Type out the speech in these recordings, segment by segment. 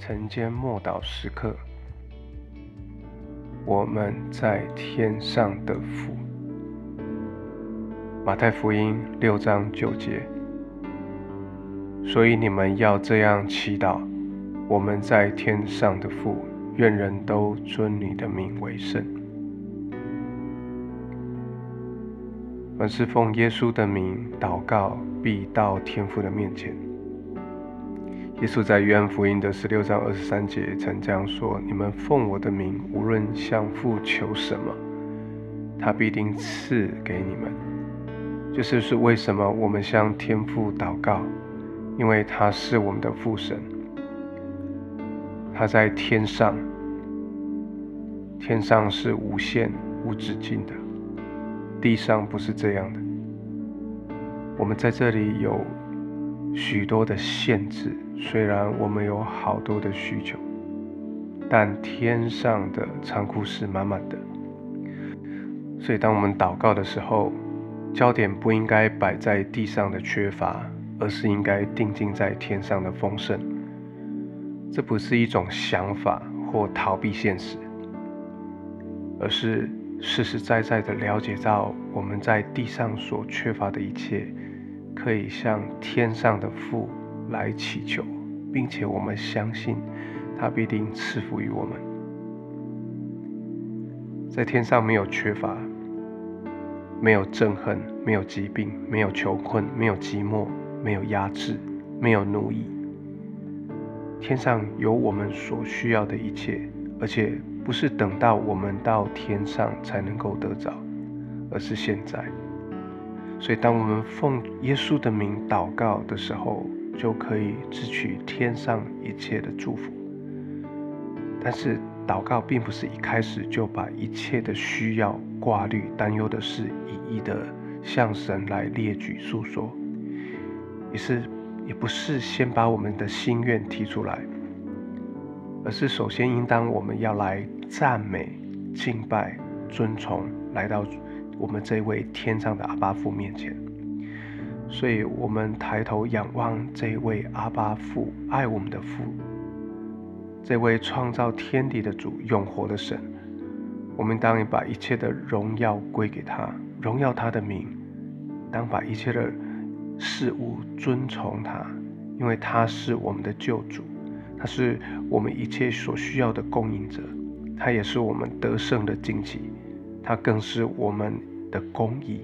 晨间默祷时刻，我们在天上的父。马太福音六章九节。所以你们要这样祈祷：我们在天上的父，愿人都尊你的名为圣。凡是奉耶稣的名祷告，必到天父的面前。耶稣在约翰福音的十六章二十三节曾这样说：“你们奉我的名，无论向父求什么，他必定赐给你们。”这就是为什么我们向天父祷告，因为他是我们的父神，他在天上，天上是无限无止境的，地上不是这样的。我们在这里有许多的限制。虽然我们有好多的需求，但天上的仓库是满满的。所以，当我们祷告的时候，焦点不应该摆在地上的缺乏，而是应该定睛在天上的丰盛。这不是一种想法或逃避现实，而是实实在在的了解到我们在地上所缺乏的一切，可以向天上的父。来祈求，并且我们相信他必定赐福于我们。在天上没有缺乏，没有憎恨，没有疾病，没有囚困，没有寂寞，没有压制，没有奴役。天上有我们所需要的一切，而且不是等到我们到天上才能够得着，而是现在。所以，当我们奉耶稣的名祷告的时候，就可以支取天上一切的祝福，但是祷告并不是一开始就把一切的需要、挂虑、担忧的事一一的向神来列举诉说，也是也不是先把我们的心愿提出来，而是首先应当我们要来赞美、敬拜、尊崇，来到我们这位天上的阿巴父面前。所以，我们抬头仰望这位阿巴父，爱我们的父，这位创造天地的主，永活的神。我们当把一切的荣耀归给他，荣耀他的名；当把一切的事物尊崇他，因为他是我们的救主，他是我们一切所需要的供应者，他也是我们得胜的惊奇，他更是我们的公义。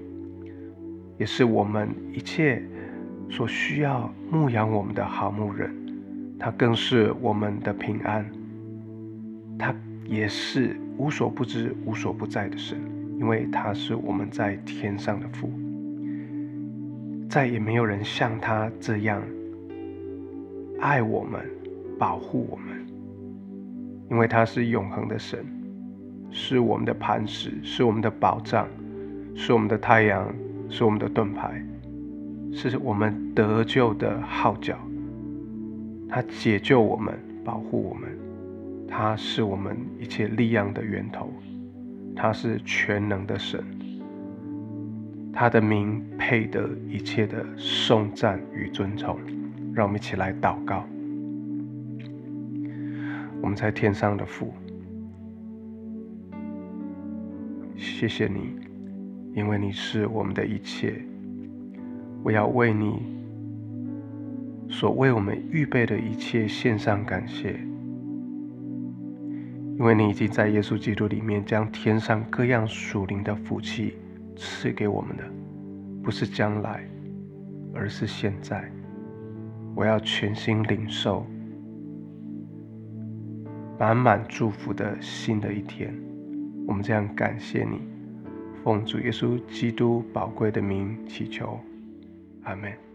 也是我们一切所需要牧养我们的好牧人，他更是我们的平安，他也是无所不知、无所不在的神，因为他是我们在天上的父，再也没有人像他这样爱我们、保护我们，因为他是永恒的神，是我们的磐石，是我们的保障，是我们的太阳。是我们的盾牌，是我们得救的号角。他解救我们，保护我们，他是我们一切力量的源头。他是全能的神，他的名配得一切的颂赞与尊崇。让我们一起来祷告。我们在天上的父，谢谢你。因为你是我们的一切，我要为你所为我们预备的一切献上感谢。因为你已经在耶稣基督里面将天上各样属灵的福气赐给我们的，不是将来，而是现在。我要全心领受满满祝福的新的一天。我们这样感谢你。奉主耶稣基督宝贵的名祈求，阿门。